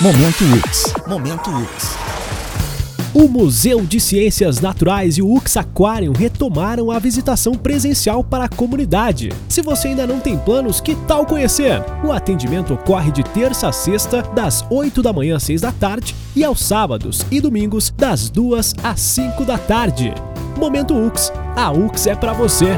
Momento UX. Momento UX. O Museu de Ciências Naturais e o UX Aquarium retomaram a visitação presencial para a comunidade. Se você ainda não tem planos, que tal conhecer? O atendimento ocorre de terça a sexta, das 8 da manhã às 6 da tarde, e aos sábados e domingos, das 2 às 5 da tarde. Momento UX. A UX é para você.